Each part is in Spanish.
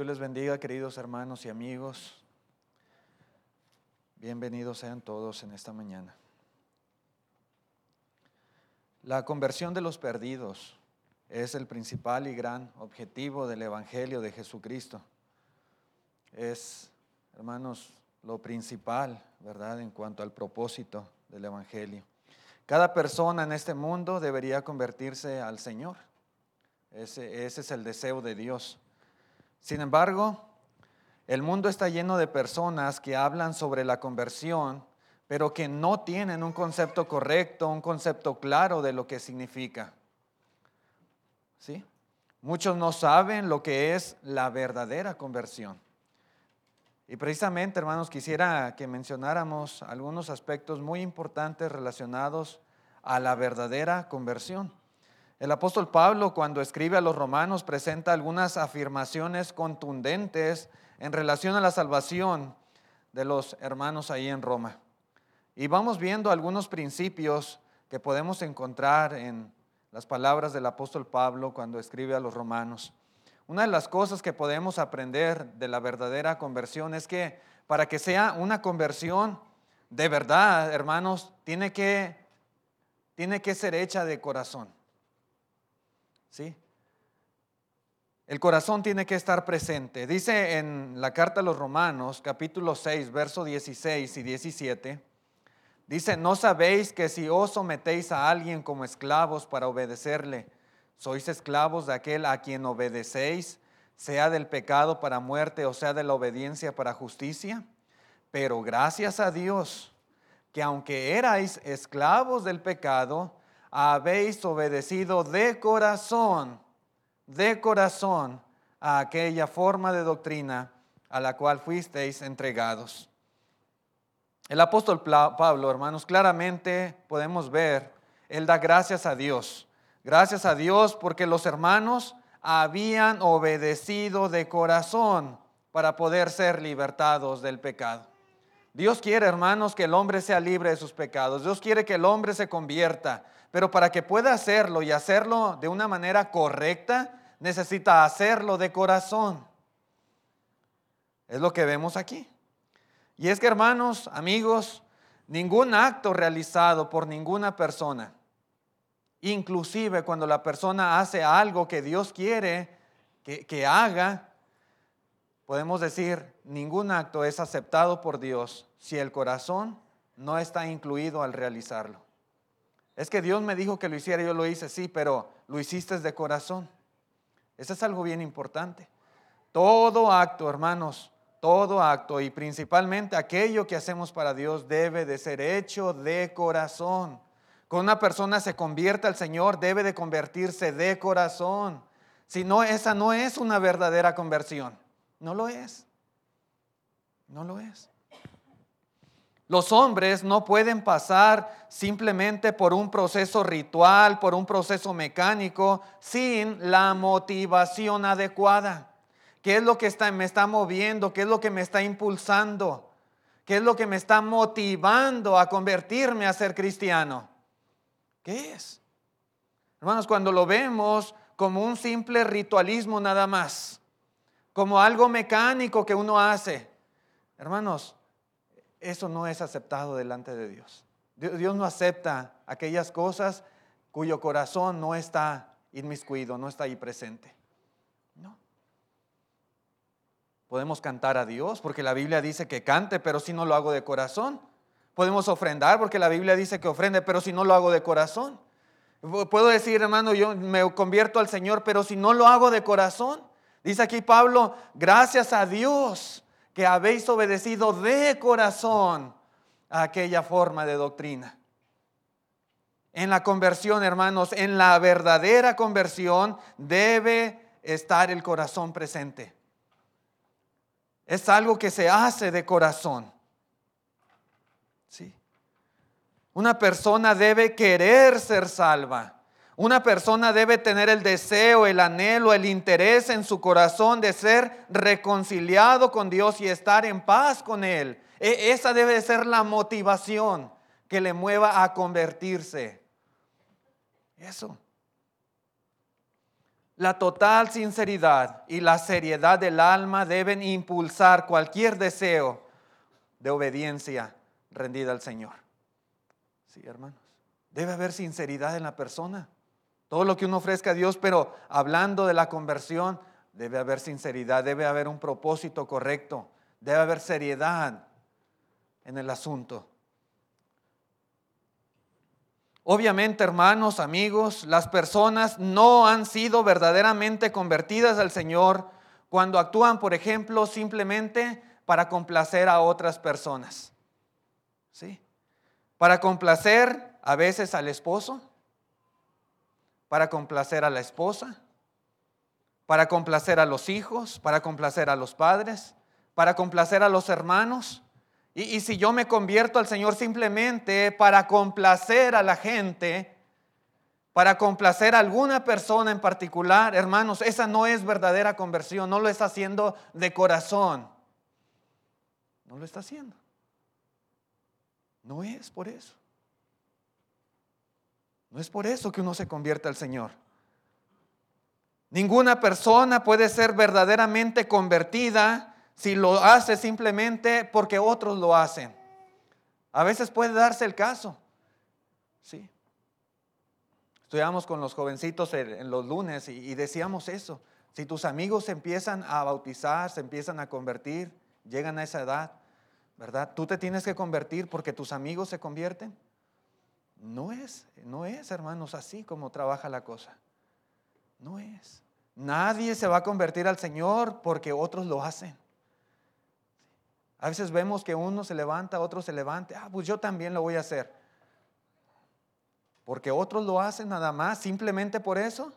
Dios les bendiga, queridos hermanos y amigos. Bienvenidos sean todos en esta mañana. La conversión de los perdidos es el principal y gran objetivo del Evangelio de Jesucristo. Es, hermanos, lo principal, ¿verdad?, en cuanto al propósito del Evangelio. Cada persona en este mundo debería convertirse al Señor. Ese, ese es el deseo de Dios. Sin embargo, el mundo está lleno de personas que hablan sobre la conversión, pero que no tienen un concepto correcto, un concepto claro de lo que significa. ¿Sí? Muchos no saben lo que es la verdadera conversión. Y precisamente, hermanos, quisiera que mencionáramos algunos aspectos muy importantes relacionados a la verdadera conversión. El apóstol Pablo, cuando escribe a los romanos, presenta algunas afirmaciones contundentes en relación a la salvación de los hermanos ahí en Roma. Y vamos viendo algunos principios que podemos encontrar en las palabras del apóstol Pablo cuando escribe a los romanos. Una de las cosas que podemos aprender de la verdadera conversión es que para que sea una conversión de verdad, hermanos, tiene que, tiene que ser hecha de corazón. ¿Sí? El corazón tiene que estar presente. Dice en la carta a los Romanos, capítulo 6, verso 16 y 17, dice, ¿no sabéis que si os sometéis a alguien como esclavos para obedecerle, sois esclavos de aquel a quien obedecéis, sea del pecado para muerte o sea de la obediencia para justicia? Pero gracias a Dios, que aunque erais esclavos del pecado, habéis obedecido de corazón, de corazón a aquella forma de doctrina a la cual fuisteis entregados. El apóstol Pablo, hermanos, claramente podemos ver, él da gracias a Dios. Gracias a Dios porque los hermanos habían obedecido de corazón para poder ser libertados del pecado. Dios quiere, hermanos, que el hombre sea libre de sus pecados. Dios quiere que el hombre se convierta. Pero para que pueda hacerlo y hacerlo de una manera correcta, necesita hacerlo de corazón. Es lo que vemos aquí. Y es que, hermanos, amigos, ningún acto realizado por ninguna persona, inclusive cuando la persona hace algo que Dios quiere que, que haga, podemos decir, ningún acto es aceptado por Dios si el corazón no está incluido al realizarlo. Es que Dios me dijo que lo hiciera, yo lo hice, sí, pero lo hiciste de corazón. Eso es algo bien importante. Todo acto, hermanos, todo acto y principalmente aquello que hacemos para Dios debe de ser hecho de corazón. Cuando una persona se convierte al Señor, debe de convertirse de corazón. Si no, esa no es una verdadera conversión. No lo es. No lo es. Los hombres no pueden pasar simplemente por un proceso ritual, por un proceso mecánico, sin la motivación adecuada. ¿Qué es lo que me está moviendo? ¿Qué es lo que me está impulsando? ¿Qué es lo que me está motivando a convertirme a ser cristiano? ¿Qué es? Hermanos, cuando lo vemos como un simple ritualismo nada más, como algo mecánico que uno hace, hermanos, eso no es aceptado delante de Dios. Dios no acepta aquellas cosas cuyo corazón no está inmiscuido, no está ahí presente. No. Podemos cantar a Dios porque la Biblia dice que cante, pero si no lo hago de corazón. Podemos ofrendar porque la Biblia dice que ofrende, pero si no lo hago de corazón. Puedo decir, hermano, yo me convierto al Señor, pero si no lo hago de corazón. Dice aquí Pablo, gracias a Dios que habéis obedecido de corazón a aquella forma de doctrina. En la conversión, hermanos, en la verdadera conversión debe estar el corazón presente. Es algo que se hace de corazón. Sí. Una persona debe querer ser salva. Una persona debe tener el deseo, el anhelo, el interés en su corazón de ser reconciliado con Dios y estar en paz con Él. E, esa debe ser la motivación que le mueva a convertirse. Eso. La total sinceridad y la seriedad del alma deben impulsar cualquier deseo de obediencia rendida al Señor. Sí, hermanos. Debe haber sinceridad en la persona. Todo lo que uno ofrezca a Dios, pero hablando de la conversión, debe haber sinceridad, debe haber un propósito correcto, debe haber seriedad en el asunto. Obviamente, hermanos, amigos, las personas no han sido verdaderamente convertidas al Señor cuando actúan, por ejemplo, simplemente para complacer a otras personas. ¿Sí? Para complacer a veces al esposo, para complacer a la esposa, para complacer a los hijos, para complacer a los padres, para complacer a los hermanos. Y, si yo me convierto al Señor simplemente para complacer a la gente, para complacer a alguna persona en particular, hermanos, esa no es verdadera conversión, no lo está haciendo de corazón. No lo está haciendo. No es por eso. No es por eso que uno se convierte al Señor. Ninguna persona puede ser verdaderamente convertida si lo hace simplemente porque otros lo hacen. A veces puede darse el caso. Sí. Estudiamos con los jovencitos en los lunes y, decíamos eso. Si tus amigos se empiezan a bautizar, se empiezan a convertir, llegan a esa edad, ¿verdad? Tú te tienes que convertir porque tus amigos se convierten. No es, no es, hermanos, así como trabaja la cosa. No es. Nadie se va a convertir al Señor porque otros lo hacen. A veces vemos que uno se levanta, otro se levanta, ah, pues yo también lo voy a hacer. Porque otros lo hacen nada más, simplemente por eso.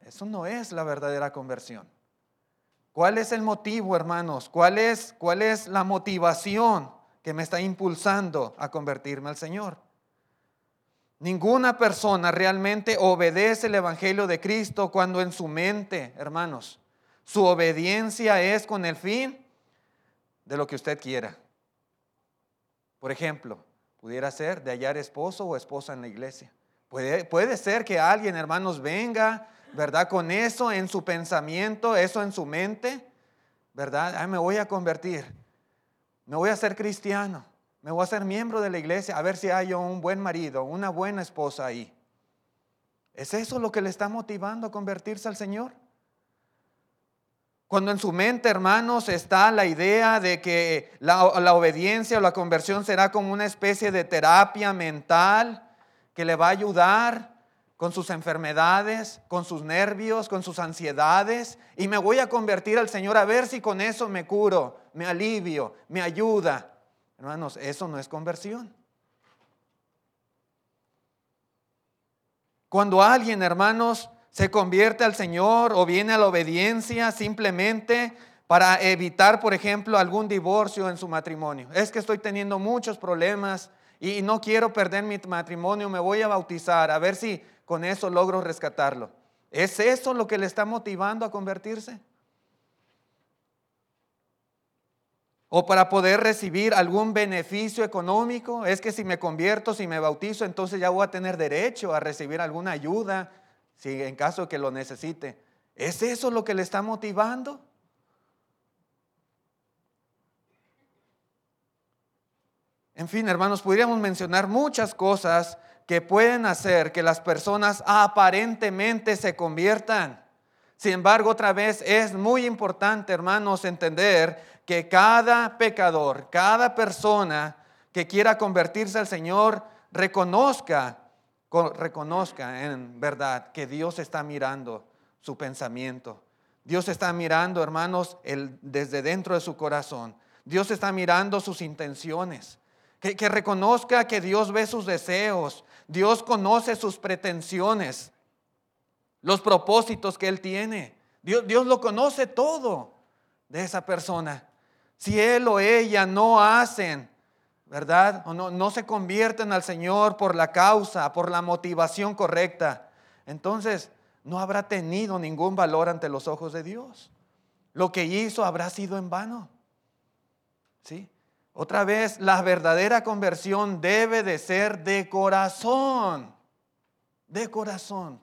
Eso no es la verdadera conversión. ¿Cuál es el motivo, hermanos? ¿Cuál es, cuál es la motivación que me está impulsando a convertirme al Señor? Ninguna persona realmente obedece el Evangelio de Cristo cuando en su mente, hermanos, su obediencia es con el fin de lo que usted quiera. Por ejemplo, pudiera ser de hallar esposo o esposa en la iglesia. Puede, puede ser que alguien, hermanos, venga, ¿verdad? Con eso en su pensamiento, eso en su mente, ¿verdad? Ay, me voy a convertir, me voy a ser cristiano, me voy a ser miembro de la iglesia, a ver si hay un buen marido, una buena esposa ahí. ¿Es eso lo que le está motivando a convertirse al Señor? Cuando en su mente, hermanos, está la idea de que la, obediencia o la conversión será como una especie de terapia mental que le va a ayudar con sus enfermedades, con sus nervios, con sus ansiedades, y me voy a convertir al Señor a ver si con eso me curo, me alivio, me ayuda. Hermanos, eso no es conversión. Cuando alguien, hermanos, se convierte al Señor o viene a la obediencia simplemente para evitar, por ejemplo, algún divorcio en su matrimonio. Es que estoy teniendo muchos problemas y no quiero perder mi matrimonio, me voy a bautizar, a ver si con eso logro rescatarlo. ¿Es eso lo que le está motivando a convertirse? o para poder recibir algún beneficio económico. Es que si me convierto, si me bautizo, entonces ya voy a tener derecho a recibir alguna ayuda si en caso que lo necesite. ¿Es eso lo que le está motivando? En fin, hermanos, podríamos mencionar muchas cosas que pueden hacer que las personas aparentemente se conviertan. Sin embargo, otra vez es muy importante, hermanos, entender que cada pecador, cada persona que quiera convertirse al Señor, reconozca reconozca en verdad que Dios está mirando su pensamiento. Dios está mirando, hermanos, el, desde dentro de su corazón. Dios está mirando sus intenciones. Que, que reconozca que Dios ve sus deseos. Dios conoce sus pretensiones, los propósitos que Él tiene. Dios, Dios lo conoce todo de esa persona. Si Él o ella no hacen ¿verdad? O no, no se convierten al Señor por la causa, por la motivación correcta. Entonces, no habrá tenido ningún valor ante los ojos de Dios. Lo que hizo habrá sido en vano. ¿Sí? Otra vez, la verdadera conversión debe de ser de corazón. De corazón.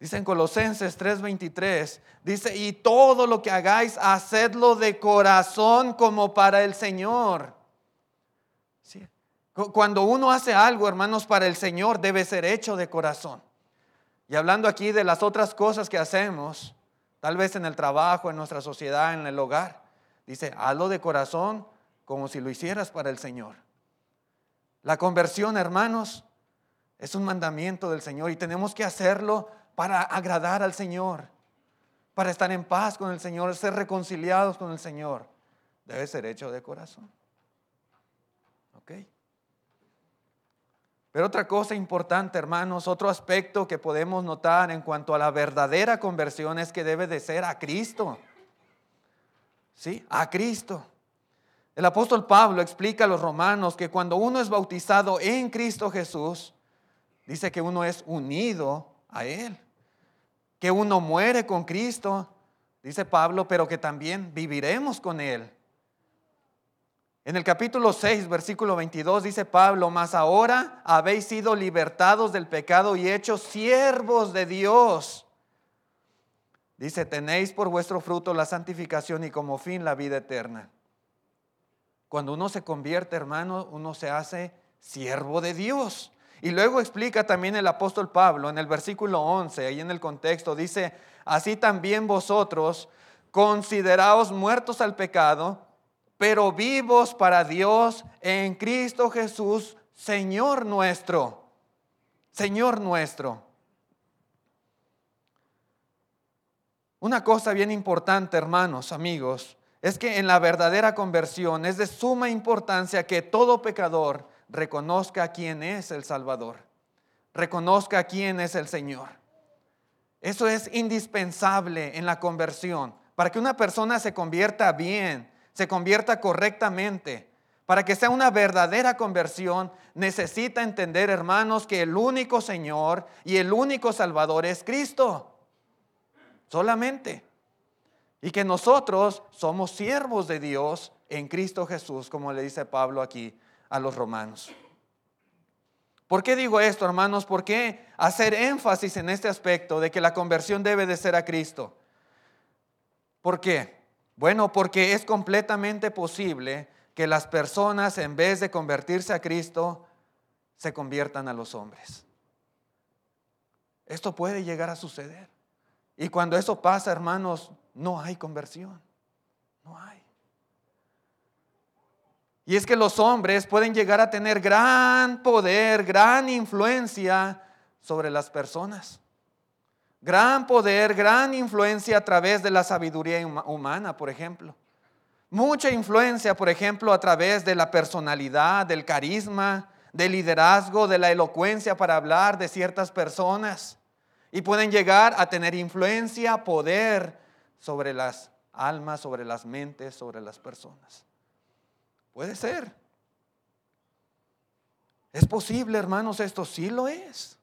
Dice en Colosenses 3:23, dice, y todo lo que hagáis, hacedlo de corazón como para el Señor. Cuando uno hace algo, hermanos, para el Señor, debe ser hecho de corazón. Y hablando aquí de las otras cosas que hacemos, tal vez en el trabajo, en nuestra sociedad, en el hogar, dice, hazlo de corazón como si lo hicieras para el Señor. La conversión, hermanos, es un mandamiento del Señor y tenemos que hacerlo para agradar al Señor, para estar en paz con el Señor, ser reconciliados con el Señor. Debe ser hecho de corazón. ¿Ok? Pero otra cosa importante, hermanos, otro aspecto que podemos notar en cuanto a la verdadera conversión es que debe de ser a Cristo. ¿Sí? A Cristo. El apóstol Pablo explica a los romanos que cuando uno es bautizado en Cristo Jesús, dice que uno es unido a Él, que uno muere con Cristo, dice Pablo, pero que también viviremos con Él. En el capítulo 6, versículo 22 dice Pablo, mas ahora habéis sido libertados del pecado y hechos siervos de Dios. Dice, tenéis por vuestro fruto la santificación y como fin la vida eterna. Cuando uno se convierte, hermano, uno se hace siervo de Dios. Y luego explica también el apóstol Pablo en el versículo 11, ahí en el contexto, dice, así también vosotros consideraos muertos al pecado, pero vivos para Dios en Cristo Jesús, Señor nuestro. Señor nuestro. Una cosa bien importante, hermanos, amigos, es que en la verdadera conversión es de suma importancia que todo pecador reconozca quién es el Salvador, reconozca quién es el Señor. Eso es indispensable en la conversión. Para que una persona se convierta bien, se convierta correctamente, para que sea una verdadera conversión, necesita entender, hermanos, que el único Señor y el único Salvador es Cristo. Solamente. Y que nosotros somos siervos de Dios en Cristo Jesús, como le dice Pablo aquí a los romanos. ¿Por qué digo esto, hermanos? ¿Por qué hacer énfasis en este aspecto de que la conversión debe de ser a Cristo? ¿Por qué? Bueno, porque es completamente posible que las personas, en vez de convertirse a Cristo, se conviertan a los hombres. Esto puede llegar a suceder. Y cuando eso pasa, hermanos, no hay conversión. No hay. Y es que los hombres pueden llegar a tener gran poder, gran influencia sobre las personas. Gran poder, gran influencia a través de la sabiduría humana, por ejemplo. Mucha influencia, por ejemplo, a través de la personalidad, del carisma, del liderazgo, de la elocuencia para hablar de ciertas personas. Y pueden llegar a tener influencia, poder sobre las almas, sobre las mentes, sobre las personas. Puede ser. Es posible, hermanos, esto sí lo es.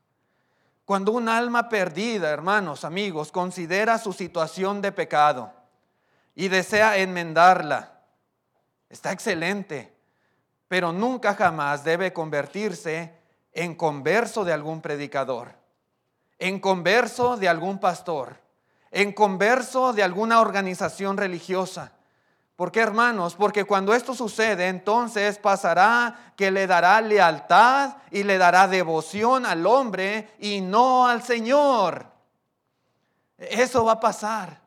Cuando un alma perdida, hermanos, amigos, considera su situación de pecado y desea enmendarla, está excelente, pero nunca jamás debe convertirse en converso de algún predicador, en converso de algún pastor, en converso de alguna organización religiosa ¿Por qué, hermanos? Porque cuando esto sucede, entonces pasará que le dará lealtad y le dará devoción al hombre y no al Señor. Eso va a pasar.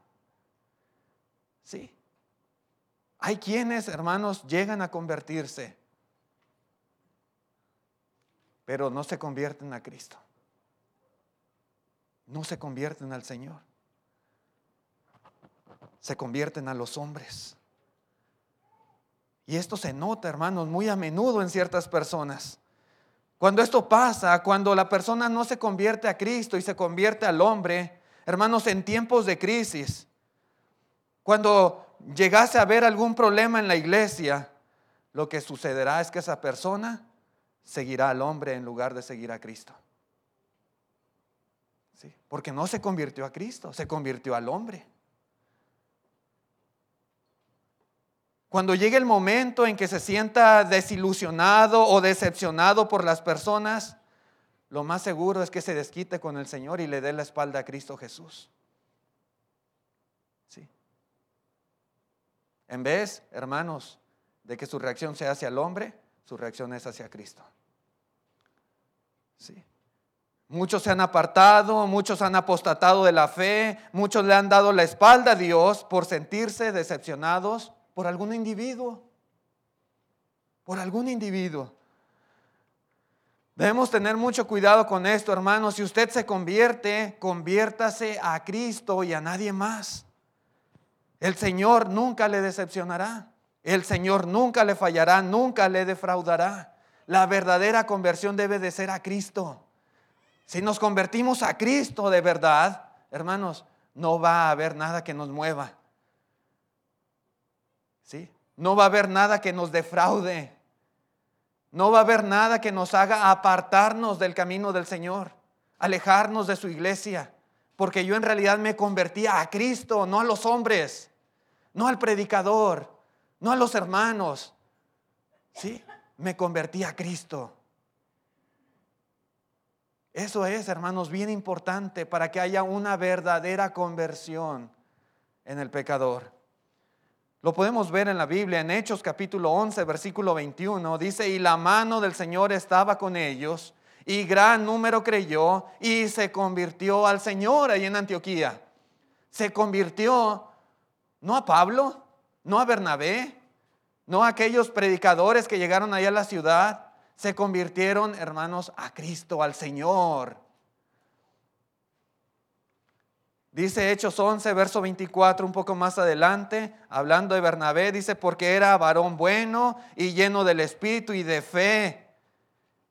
Sí. Hay quienes, hermanos, llegan a convertirse, pero no se convierten a Cristo. No se convierten al Señor. Se convierten a los hombres. Y esto se nota, hermanos, muy a menudo en ciertas personas. Cuando esto pasa, cuando la persona no se convierte a Cristo y se convierte al hombre, hermanos, en tiempos de crisis, cuando llegase a haber algún problema en la iglesia, lo que sucederá es que esa persona seguirá al hombre en lugar de seguir a Cristo. Porque no se convirtió a Cristo, se convirtió al hombre. Cuando llegue el momento en que se sienta desilusionado o decepcionado por las personas, lo más seguro es que se desquite con el Señor y le dé la espalda a Cristo Jesús. Sí. En vez, hermanos, de que su reacción sea hacia el hombre, su reacción es hacia Cristo. Sí. Muchos se han apartado, muchos han apostatado de la fe, muchos le han dado la espalda a Dios por sentirse decepcionados por algún individuo. Por algún individuo. Debemos tener mucho cuidado con esto, hermanos. Si usted se convierte, conviértase a Cristo y a nadie más. El Señor nunca le decepcionará. El Señor nunca le fallará, nunca le defraudará. La verdadera conversión debe de ser a Cristo. Si nos convertimos a Cristo de verdad, hermanos, no va a haber nada que nos mueva. ¿Sí? No va a haber nada que nos defraude. No va a haber nada que nos haga apartarnos del camino del Señor, alejarnos de su iglesia, porque yo en realidad me convertía a Cristo, no a los hombres, no al predicador, no a los hermanos. ¿Sí? Me convertí a Cristo. Eso es, hermanos, bien importante para que haya una verdadera conversión en el pecador. Lo podemos ver en la Biblia, en Hechos capítulo 11, versículo 21, dice, y la mano del Señor estaba con ellos, y gran número creyó y se convirtió al Señor ahí en Antioquía. Se convirtió no a Pablo, no a Bernabé, no a aquellos predicadores que llegaron allá a la ciudad, se convirtieron, hermanos, a Cristo, al Señor. Dice Hechos 11, verso 24, un poco más adelante, hablando de Bernabé, dice, porque era varón bueno y lleno del Espíritu y de fe.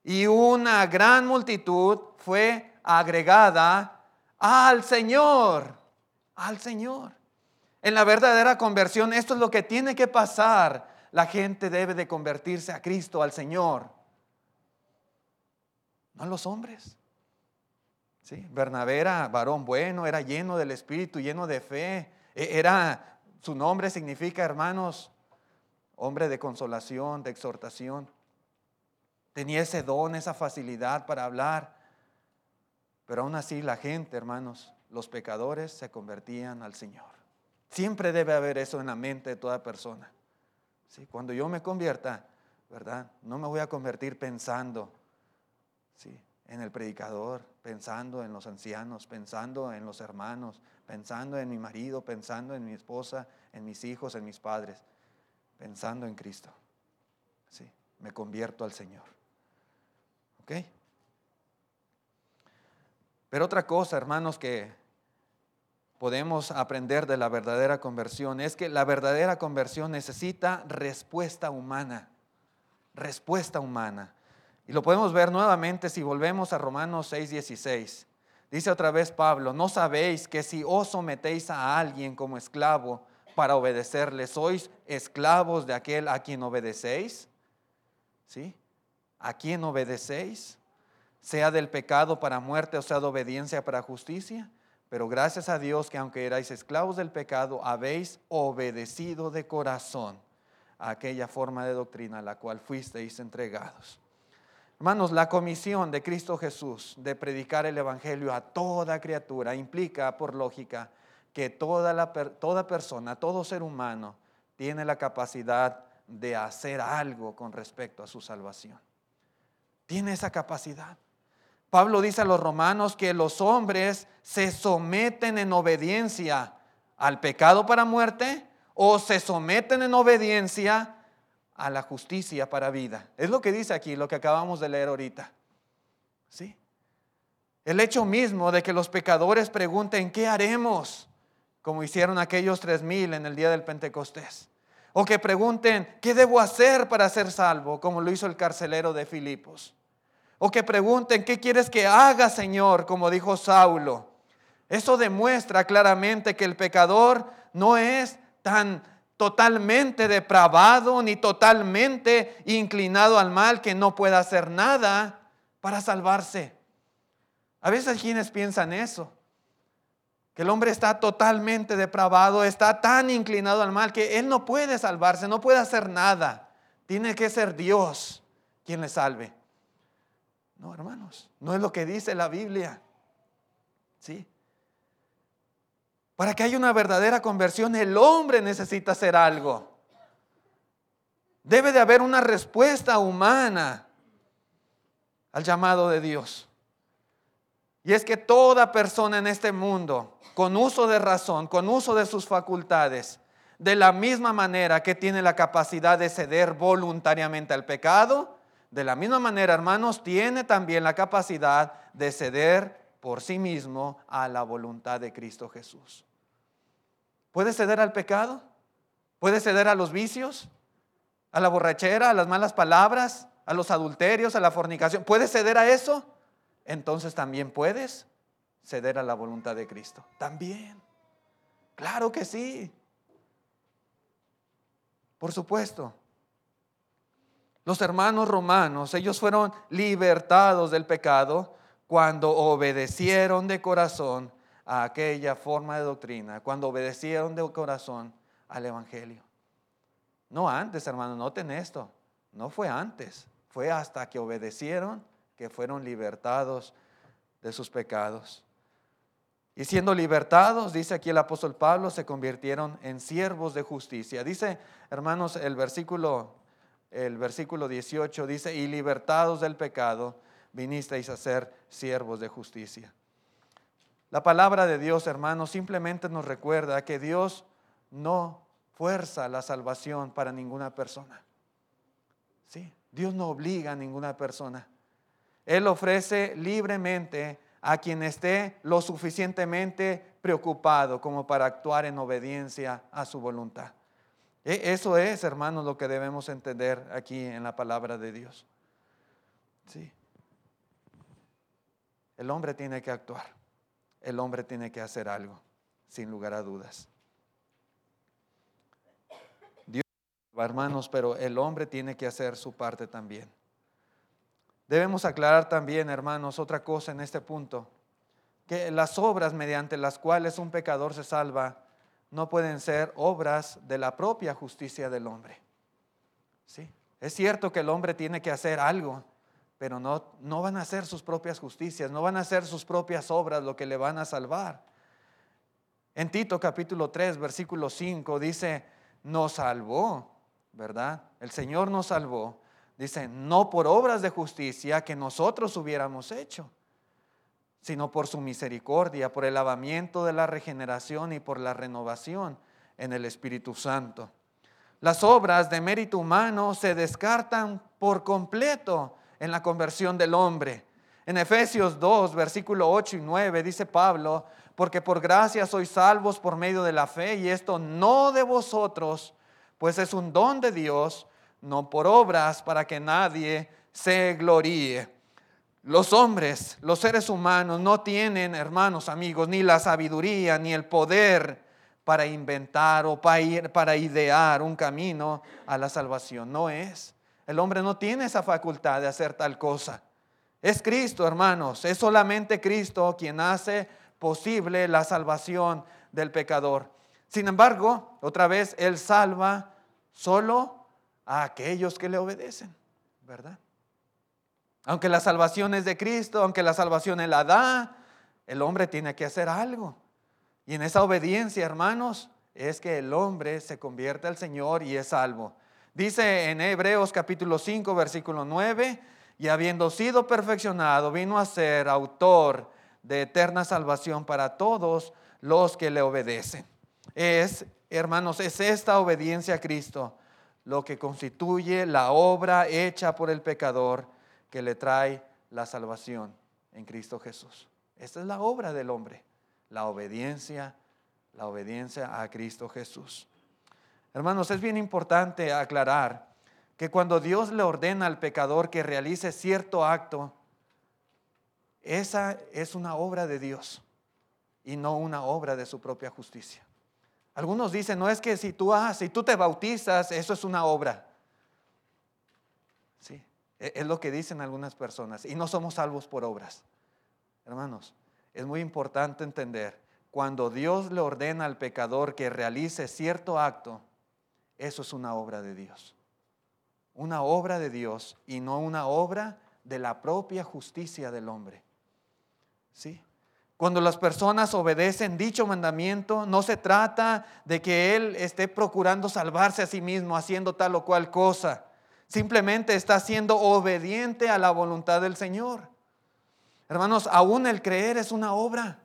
Y una gran multitud fue agregada al Señor, al Señor. En la verdadera conversión, esto es lo que tiene que pasar. La gente debe de convertirse a Cristo, al Señor no los hombres. ¿Sí? Bernabé era varón bueno, era lleno del Espíritu, lleno de fe. E, era, su nombre significa, hermanos, hombre de consolación, de exhortación. Tenía ese don, esa facilidad para hablar. Pero aún así la gente, hermanos, los pecadores se convertían al Señor. Siempre debe haber eso en la mente de toda persona. ¿Sí? Cuando yo me convierta, ¿verdad? No me voy a convertir pensando, en el predicador, pensando en los ancianos, pensando en los hermanos, pensando en mi marido, pensando en mi esposa, en mis hijos, en mis padres, pensando en Cristo. Sí, me convierto al Señor. Pero otra cosa, hermanos, que podemos aprender de la verdadera conversión es que la verdadera conversión necesita respuesta humana. Respuesta humana. Y lo podemos ver nuevamente si volvemos a Romanos 6:16. Dice otra vez Pablo, ¿no sabéis que si os sometéis a alguien como esclavo para obedecerle, sois esclavos de aquel a quien obedecéis? ¿Sí? ¿A quién obedecéis? Sea del pecado para muerte o sea de obediencia para justicia. Pero gracias a Dios que aunque erais esclavos del pecado, habéis obedecido de corazón a aquella forma de doctrina a la cual fuisteis entregados. Hermanos, la comisión de Cristo Jesús de predicar el Evangelio a toda criatura implica, por lógica, que toda, la, toda persona, todo ser humano, tiene la capacidad de hacer algo con respecto a su salvación. Tiene esa capacidad. Pablo dice a los romanos que los hombres se someten en obediencia al pecado para muerte o se someten en obediencia a la justicia para vida. Es lo que dice aquí, lo que acabamos de leer ahorita. ¿Sí? El hecho mismo de que los pecadores pregunten, ¿qué haremos? Como hicieron aquellos tres mil en el día del Pentecostés. O que pregunten, ¿qué debo hacer para ser salvo? Como lo hizo el carcelero de Filipos. O que pregunten, ¿qué quieres que haga, Señor? Como dijo Saulo. Eso demuestra claramente que el pecador no es tan totalmente depravado ni totalmente inclinado al mal que no pueda hacer nada para salvarse. A veces quienes piensan eso, que el hombre está totalmente depravado, está tan inclinado al mal que él no puede salvarse, no puede hacer nada. Tiene que ser Dios quien le salve. No, hermanos, no es lo que dice la Biblia. ¿Sí? Para que haya una verdadera conversión, el hombre necesita hacer algo. Debe de haber una respuesta humana al llamado de Dios. Y es que toda persona en este mundo, con uso de razón, con uso de sus facultades, de la misma manera que tiene la capacidad de ceder voluntariamente al pecado, de la misma manera, hermanos, tiene también la capacidad de ceder por sí mismo a la voluntad de Cristo Jesús. ¿Puede ceder al pecado? ¿Puede ceder a los vicios? ¿A la borrachera? ¿A las malas palabras? ¿A los adulterios? ¿A la fornicación? ¿Puede ceder a eso? Entonces también puedes ceder a la voluntad de Cristo. También. Claro que sí. Por supuesto. Los hermanos romanos, ellos fueron libertados del pecado cuando obedecieron de corazón a aquella forma de doctrina, cuando obedecieron de corazón al Evangelio. No antes, hermano, noten esto. No fue antes, fue hasta que obedecieron que fueron libertados de sus pecados. Y siendo libertados, dice aquí el apóstol Pablo, se convirtieron en siervos de justicia. Dice, hermanos, el versículo, el versículo 18 dice, y libertados del pecado, vinisteis a ser siervos de justicia. La palabra de Dios, hermanos, simplemente nos recuerda que Dios no fuerza la salvación para ninguna persona. Sí, Dios no obliga a ninguna persona. Él ofrece libremente a quien esté lo suficientemente preocupado como para actuar en obediencia a su voluntad. E, eso es, hermanos, lo que debemos entender aquí en la palabra de Dios. Sí. El hombre tiene que actuar. El hombre tiene que hacer algo, sin lugar a dudas. Dios, hermanos, pero el hombre tiene que hacer su parte también. Debemos aclarar también, hermanos, otra cosa en este punto, que las obras mediante las cuales un pecador se salva no pueden ser obras de la propia justicia del hombre. ¿Sí? Es cierto que el hombre tiene que hacer algo, pero no, no van a ser sus propias justicias, no van a ser sus propias obras lo que le van a salvar. En Tito capítulo 3, versículo 5 dice, nos salvó, ¿verdad? El Señor nos salvó Dice, no por obras de justicia que nosotros hubiéramos hecho, sino por su misericordia, por el lavamiento de la regeneración y por la renovación en el Espíritu Santo. Las obras de mérito humano se descartan por completo en la conversión del hombre. En Efesios 2, versículo 8 y 9 dice Pablo, porque por gracia sois salvos por medio de la fe y esto no de vosotros, pues es un don de Dios no por obras para que nadie se gloríe. Los hombres, los seres humanos no tienen, hermanos, amigos, ni la sabiduría ni el poder para inventar o para idear un camino a la salvación. No es. El hombre no tiene esa facultad de hacer tal cosa. Es Cristo, hermanos. Es solamente Cristo quien hace posible la salvación del pecador. Sin embargo, otra vez, Él salva solo a aquellos que le obedecen, ¿verdad? Aunque la salvación es de Cristo, aunque la salvación Él la da, el hombre tiene que hacer algo. Y en esa obediencia, hermanos, es que el hombre se convierte al Señor y es salvo. Dice en Hebreos capítulo 5, versículo 9, y habiendo sido perfeccionado, vino a ser autor de eterna salvación para todos los que le obedecen. Es, hermanos, es esta obediencia a Cristo lo que constituye la obra hecha por el pecador que le trae la salvación en Cristo Jesús. Esta es la obra del hombre, la obediencia, la obediencia a Cristo Jesús. Hermanos, es bien importante aclarar que cuando Dios le ordena al pecador que realice cierto acto, esa es una obra de Dios y no una obra de su propia justicia. Algunos dicen, no es que si tú, ah, si tú te bautizas, eso es una obra. Sí, e, es lo que dicen algunas personas. Y no somos salvos por obras. Hermanos, es muy importante entender, cuando Dios le ordena al pecador que realice cierto acto, eso es una obra de Dios. Una obra de Dios y no una obra de la propia justicia del hombre. ¿Sí? Cuando las personas obedecen dicho mandamiento, no se trata de que él esté procurando salvarse a sí mismo haciendo tal o cual cosa. Simplemente está siendo obediente a la voluntad del Señor. Hermanos, aún el creer es una obra.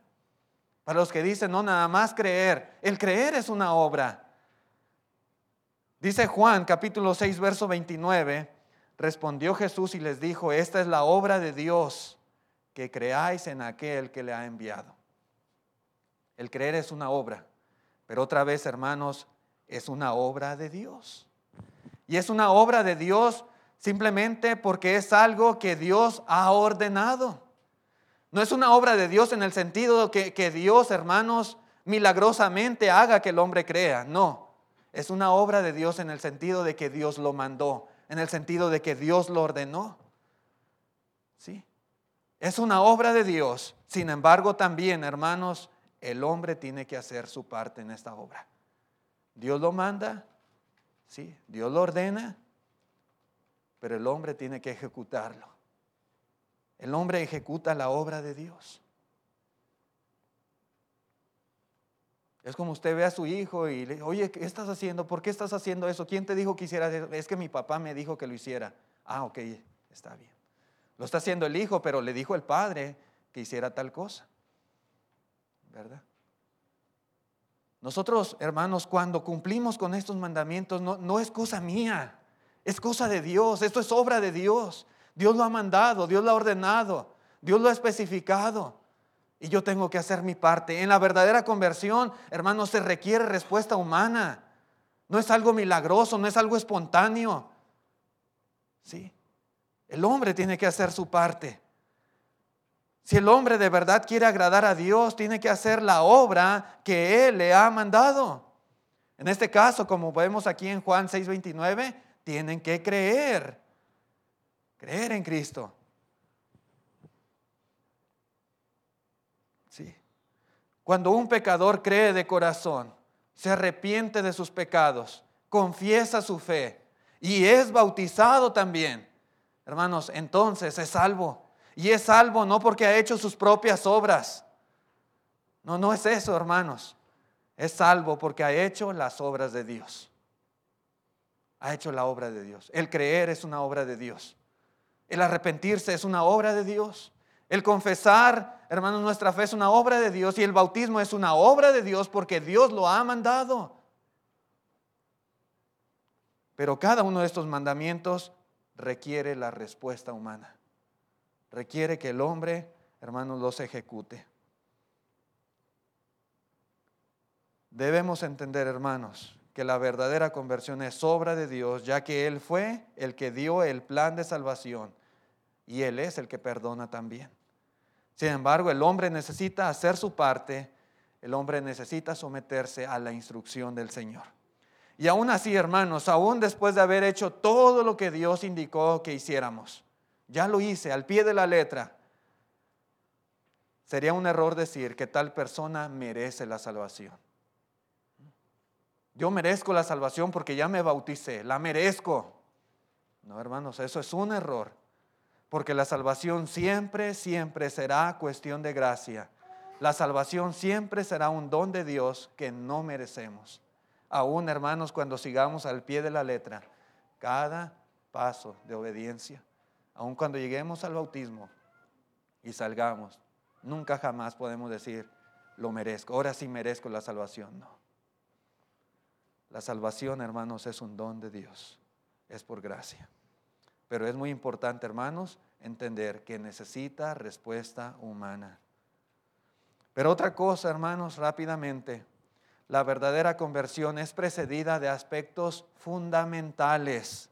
Para los que dicen, no, nada más creer. El creer es una obra. Dice Juan capítulo 6, verso 29, respondió Jesús y les dijo, esta es la obra de Dios, que creáis en aquel que le ha enviado. El creer es una obra, pero otra vez, hermanos, es una obra de Dios. Y es una obra de Dios simplemente porque es algo que Dios ha ordenado. No es una obra de Dios en el sentido que, que Dios, hermanos, milagrosamente haga que el hombre crea. No, es una obra de Dios en el sentido de que Dios lo mandó, en el sentido de que Dios lo ordenó. ¿Sí? Es una obra de Dios. Sin embargo, también, hermanos, el hombre tiene que hacer su parte en esta obra. Dios lo manda, sí, Dios lo ordena, pero el hombre tiene que ejecutarlo. El hombre ejecuta la obra de Dios. Es como usted ve a su hijo y le oye, ¿qué estás haciendo? ¿Por qué estás haciendo eso? ¿Quién te dijo que hiciera eso? Es que mi papá me dijo que lo hiciera. Ah, ok, está bien. Lo está haciendo el hijo, pero le dijo el padre que hiciera tal cosa. ¿Verdad? Nosotros, hermanos, cuando cumplimos con estos mandamientos, no, no es cosa mía, es cosa de Dios, esto es obra de Dios. Dios lo ha mandado, Dios lo ha ordenado, Dios lo ha especificado. Y yo tengo que hacer mi parte. En la verdadera conversión, hermanos, se requiere respuesta humana. No es algo milagroso, no es algo espontáneo. ¿Sí? El hombre tiene que hacer su parte. Si el hombre de verdad quiere agradar a Dios, tiene que hacer la obra que Él le ha mandado. En este caso, como vemos aquí en Juan 6:29, tienen que creer. Creer en Cristo. Sí. Cuando un pecador cree de corazón, se arrepiente de sus pecados, confiesa su fe y es bautizado también, hermanos, entonces es salvo. Y es salvo no porque ha hecho sus propias obras. No, no es eso, hermanos. Es salvo porque ha hecho las obras de Dios. Ha hecho la obra de Dios. El creer es una obra de Dios. El arrepentirse es una obra de Dios. El confesar, hermanos, nuestra fe es una obra de Dios y el bautismo es una obra de Dios porque Dios lo ha mandado. Pero cada uno de estos mandamientos requiere la respuesta humana. Requiere que el hombre, hermanos, los ejecute. Debemos entender, hermanos, que la verdadera conversión es obra de Dios, ya que Él fue el que dio el plan de salvación y Él es el que perdona también. Sin embargo, el hombre necesita hacer su parte, el hombre necesita someterse a la instrucción del Señor. Y aún así, hermanos, aún después de haber hecho todo lo que Dios indicó que hiciéramos, ya lo hice al pie de la letra, sería un error decir que tal persona merece la salvación. Yo merezco la salvación porque ya me bauticé, la merezco. No, hermanos, eso es un error. Porque la salvación siempre, siempre será cuestión de gracia. La salvación siempre será un don de Dios que no merecemos. Aún, hermanos, cuando sigamos al pie de la letra, cada paso de obediencia, aun cuando lleguemos al bautismo y salgamos, nunca jamás podemos decir, lo merezco, ahora sí merezco la salvación. No. La salvación, hermanos, es un don de Dios, es por gracia. Pero es muy importante, hermanos, entender que necesita respuesta humana. Pero otra cosa, hermanos, rápidamente, la verdadera conversión es precedida de aspectos fundamentales.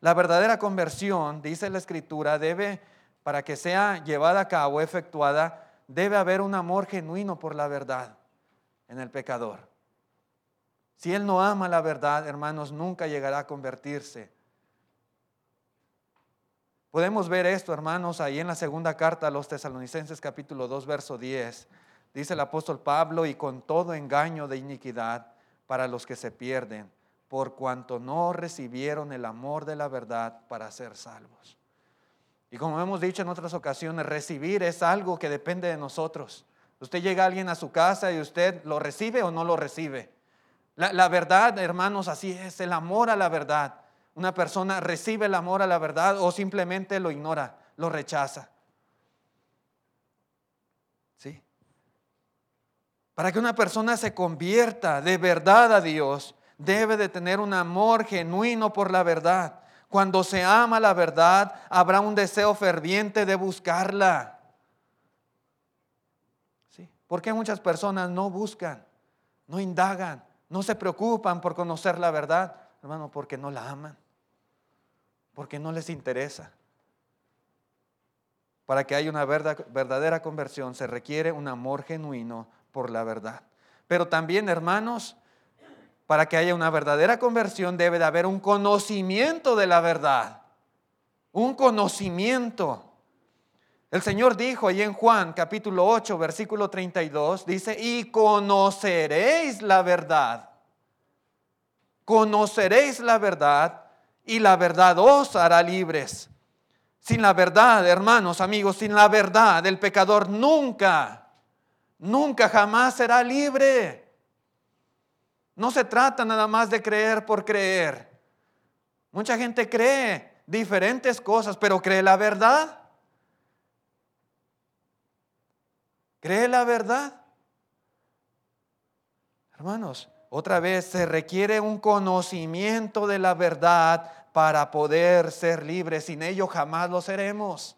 La verdadera conversión, dice la Escritura, debe, para que sea llevada a cabo, efectuada, debe haber un amor genuino por la verdad en el pecador. Si él no ama la verdad, hermanos, nunca llegará a convertirse. Podemos ver esto, hermanos, ahí en la segunda carta a los tesalonicenses capítulo 2, verso 10. Dice el apóstol Pablo, y con todo engaño de iniquidad para los que se pierden, por cuanto no recibieron el amor de la verdad para ser salvos. Y como hemos dicho en otras ocasiones, recibir es algo que depende de nosotros. Usted llega a alguien a su casa y usted lo recibe o no lo recibe. La, la, verdad, hermanos, así es, el amor a la verdad. Una persona recibe el amor a la verdad o simplemente lo ignora, lo rechaza. ¿Sí? Para que una persona se convierta de verdad a Dios, debe de tener un amor genuino por la verdad. Cuando se ama la verdad, habrá un deseo ferviente de buscarla. ¿Sí? ¿Por qué muchas personas no buscan, no indagan, no se preocupan por conocer la verdad? Hermano, porque no la aman, porque no les interesa. Para que haya una verdadera conversión se requiere un amor genuino por la verdad. Pero también, hermanos, para que haya una verdadera conversión debe de haber un conocimiento de la verdad. Un conocimiento. El Señor dijo ahí en Juan capítulo 8, versículo 32, dice, y conoceréis la verdad. Conoceréis la verdad y la verdad os hará libres. Sin la verdad, hermanos, amigos, sin la verdad, el pecador nunca, nunca jamás será libre. No se trata nada más de creer por creer. Mucha gente cree diferentes cosas, pero cree la verdad. ¿Cree la verdad? Hermanos, otra vez se requiere un conocimiento de la verdad para poder ser libres. Sin ello jamás lo seremos.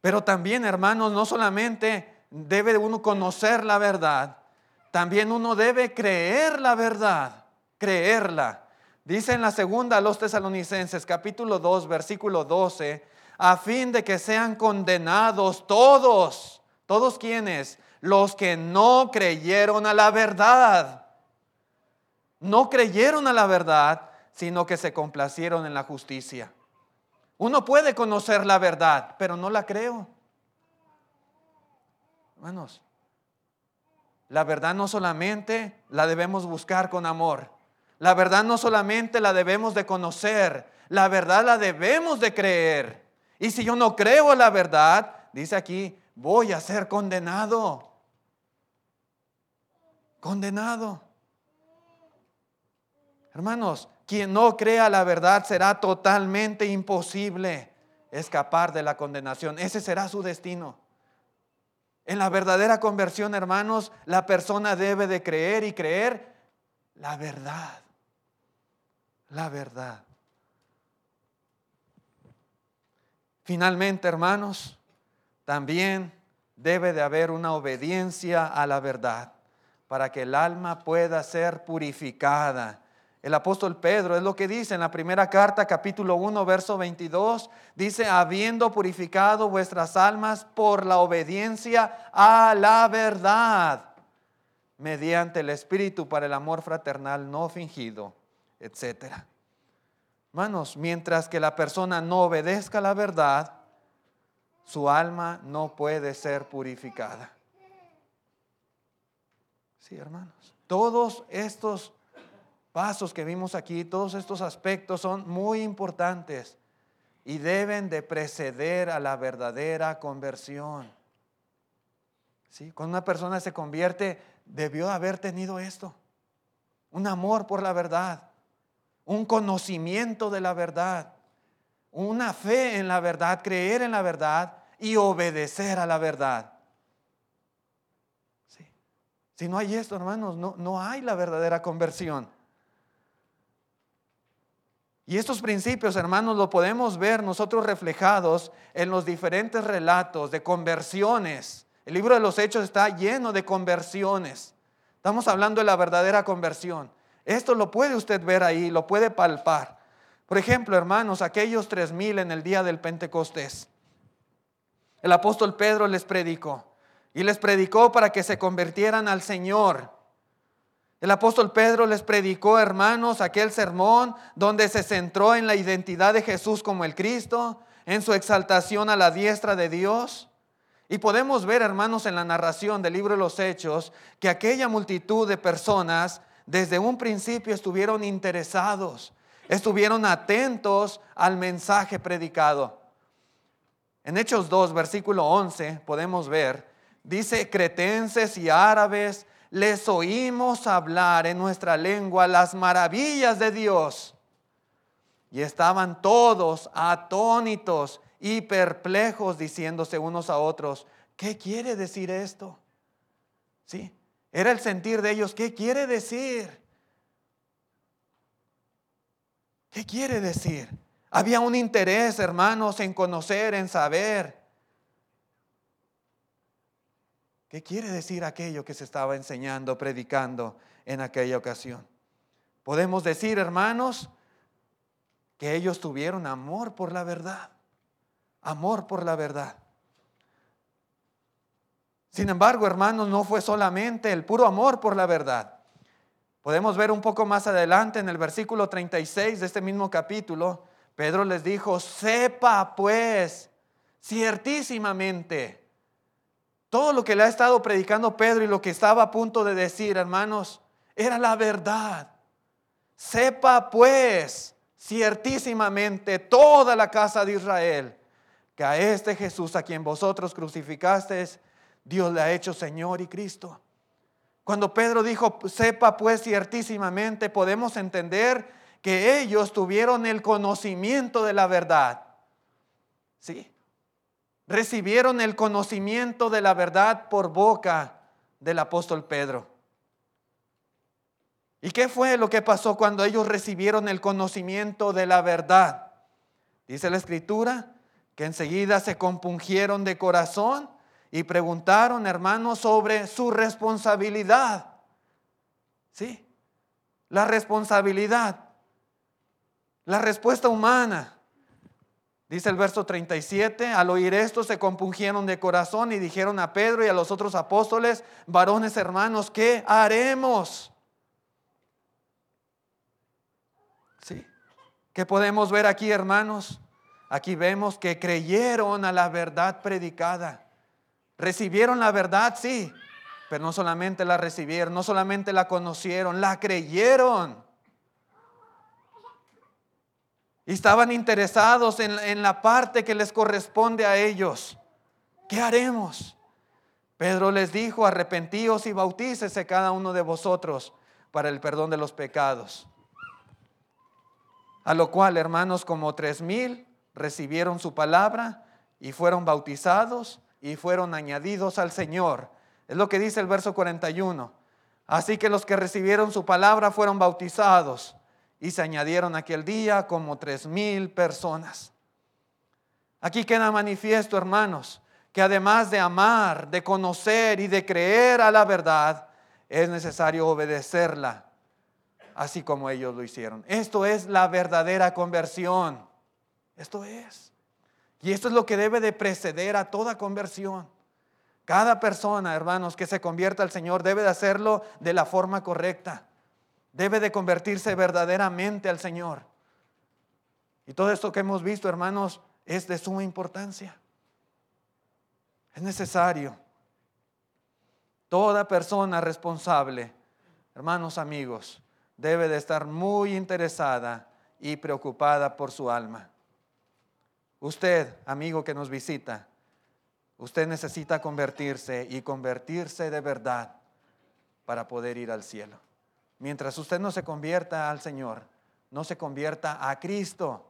Pero también, hermanos, no solamente debe uno conocer la verdad, también uno debe creer la verdad, creerla. Dice en la segunda a los tesalonicenses, capítulo 2, versículo 12, a fin de que sean condenados todos, todos quienes, los que no creyeron a la verdad. No creyeron a la verdad, sino que se complacieron en la justicia. Uno puede conocer la verdad, pero no la creo. Hermanos, la verdad no solamente la debemos buscar con amor. La verdad no solamente la debemos de conocer, la verdad la debemos de creer. Y si yo no creo la verdad, dice aquí, voy a ser condenado. Condenado. Hermanos, quien no crea la verdad será totalmente imposible escapar de la condenación. Ese será su destino. En la verdadera conversión, hermanos, la persona debe de creer y creer la verdad. La verdad. Finalmente, hermanos, también debe de haber una obediencia a la verdad para que el alma pueda ser purificada el apóstol Pedro es lo que dice en la primera carta, capítulo 1, verso 22. Dice, habiendo purificado vuestras almas por la obediencia a la verdad, mediante el Espíritu para el amor fraternal no fingido, etc. Hermanos, mientras que la persona no obedezca la verdad, su alma no puede ser purificada. Sí, hermanos. Todos estos pasos que vimos aquí, todos estos aspectos son muy importantes y deben de preceder a la verdadera conversión. ¿Sí? Cuando una persona se convierte, debió haber tenido esto, un amor por la verdad, un conocimiento de la verdad, una fe en la verdad, creer en la verdad y obedecer a la verdad. Si no hay esto, hermanos, no, no hay la verdadera conversión. Y estos principios, hermanos, lo podemos ver nosotros reflejados en los diferentes relatos de conversiones. El libro de los Hechos está lleno de conversiones. Estamos hablando de la verdadera conversión. Esto lo puede usted ver ahí, lo puede palpar. Por ejemplo, hermanos, aquellos tres mil en el día del Pentecostés. El apóstol Pedro les predicó y les predicó para que se convirtieran al Señor. El apóstol Pedro les predicó, hermanos, aquel sermón donde se centró en la identidad de Jesús como el Cristo, en su exaltación a la diestra de Dios. Y podemos ver, hermanos, en la narración del libro de los Hechos, que aquella multitud de personas desde un principio estuvieron interesados, estuvieron atentos al mensaje predicado. En Hechos 2, versículo 11, podemos ver, dice, cretenses y árabes, les oímos hablar en nuestra lengua las maravillas de Dios. Y estaban todos atónitos y perplejos diciéndose unos a otros, ¿qué quiere decir esto? ¿Sí? Era el sentir de ellos, ¿qué quiere decir? ¿Qué quiere decir? Había un interés, hermanos, en conocer, en saber. ¿Qué quiere decir aquello que se estaba enseñando, predicando en aquella ocasión? Podemos decir, hermanos, que ellos tuvieron amor por la verdad. Amor por la verdad. Sin embargo, hermanos, no fue solamente el puro amor por la verdad. Podemos ver un poco más adelante en el versículo 36 de este mismo capítulo, Pedro les dijo, sepa pues ciertísimamente todo lo que le ha estado predicando Pedro y lo que estaba a punto de decir, hermanos, era la verdad. Sepa pues ciertísimamente toda la casa de Israel que a este Jesús a quien vosotros crucificasteis, Dios le ha hecho Señor y Cristo. Cuando Pedro dijo, sepa pues ciertísimamente, podemos entender que ellos tuvieron el conocimiento de la verdad. ¿Sí? Recibieron el conocimiento de la verdad por boca del apóstol Pedro. ¿Y qué fue lo que pasó cuando ellos recibieron el conocimiento de la verdad? Dice la escritura que enseguida se compungieron de corazón y preguntaron, hermanos, sobre su responsabilidad. ¿Sí? La responsabilidad. La respuesta humana. Dice el verso 37, al oír esto se compungieron de corazón y dijeron a Pedro y a los otros apóstoles, varones hermanos, ¿qué haremos? ¿Sí? ¿Qué podemos ver aquí, hermanos? Aquí vemos que creyeron a la verdad predicada. Recibieron la verdad, sí, pero no solamente la recibieron, no solamente la conocieron, la creyeron. Y estaban interesados en, en, la parte que les corresponde a ellos. ¿Qué haremos? Pedro les dijo, arrepentíos y bautícese cada uno de vosotros para el perdón de los pecados. A lo cual, hermanos, como tres mil recibieron su palabra y fueron bautizados y fueron añadidos al Señor. Es lo que dice el verso 41. Así que los que recibieron su palabra fueron bautizados y se añadieron aquel día como tres mil personas. Aquí queda manifiesto, hermanos, que además de amar, de conocer y de creer a la verdad, es necesario obedecerla, así como ellos lo hicieron. Esto es la verdadera conversión. Esto es. Y esto es lo que debe de preceder a toda conversión. Cada persona, hermanos, que se convierta al Señor debe de hacerlo de la forma correcta. Debe de convertirse verdaderamente al Señor. Y todo esto que hemos visto, hermanos, es de suma importancia. Es necesario. Toda persona responsable, hermanos amigos, debe de estar muy interesada y preocupada por su alma. Usted, amigo que nos visita, usted necesita convertirse y convertirse de verdad para poder ir al cielo. Mientras usted no se convierta al Señor, no se convierta a Cristo,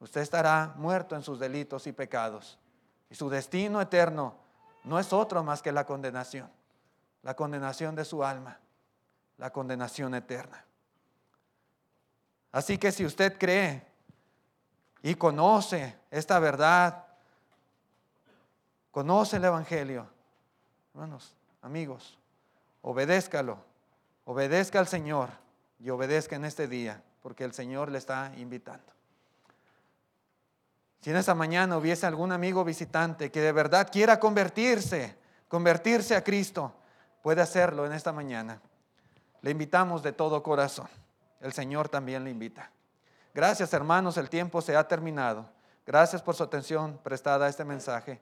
usted estará muerto en sus delitos y pecados. Y su destino eterno no es otro más que la condenación, la condenación de su alma, la condenación eterna. Así que si usted cree y conoce esta verdad, conoce el Evangelio, hermanos, amigos, obedézcalo, obedezca al Señor y obedezca en este día, porque el Señor le está invitando. Si en esta mañana hubiese algún amigo visitante que de verdad quiera convertirse, convertirse a Cristo, puede hacerlo en esta mañana. Le invitamos de todo corazón. El Señor también le invita. Gracias hermanos, el tiempo se ha terminado. Gracias por su atención prestada a este mensaje.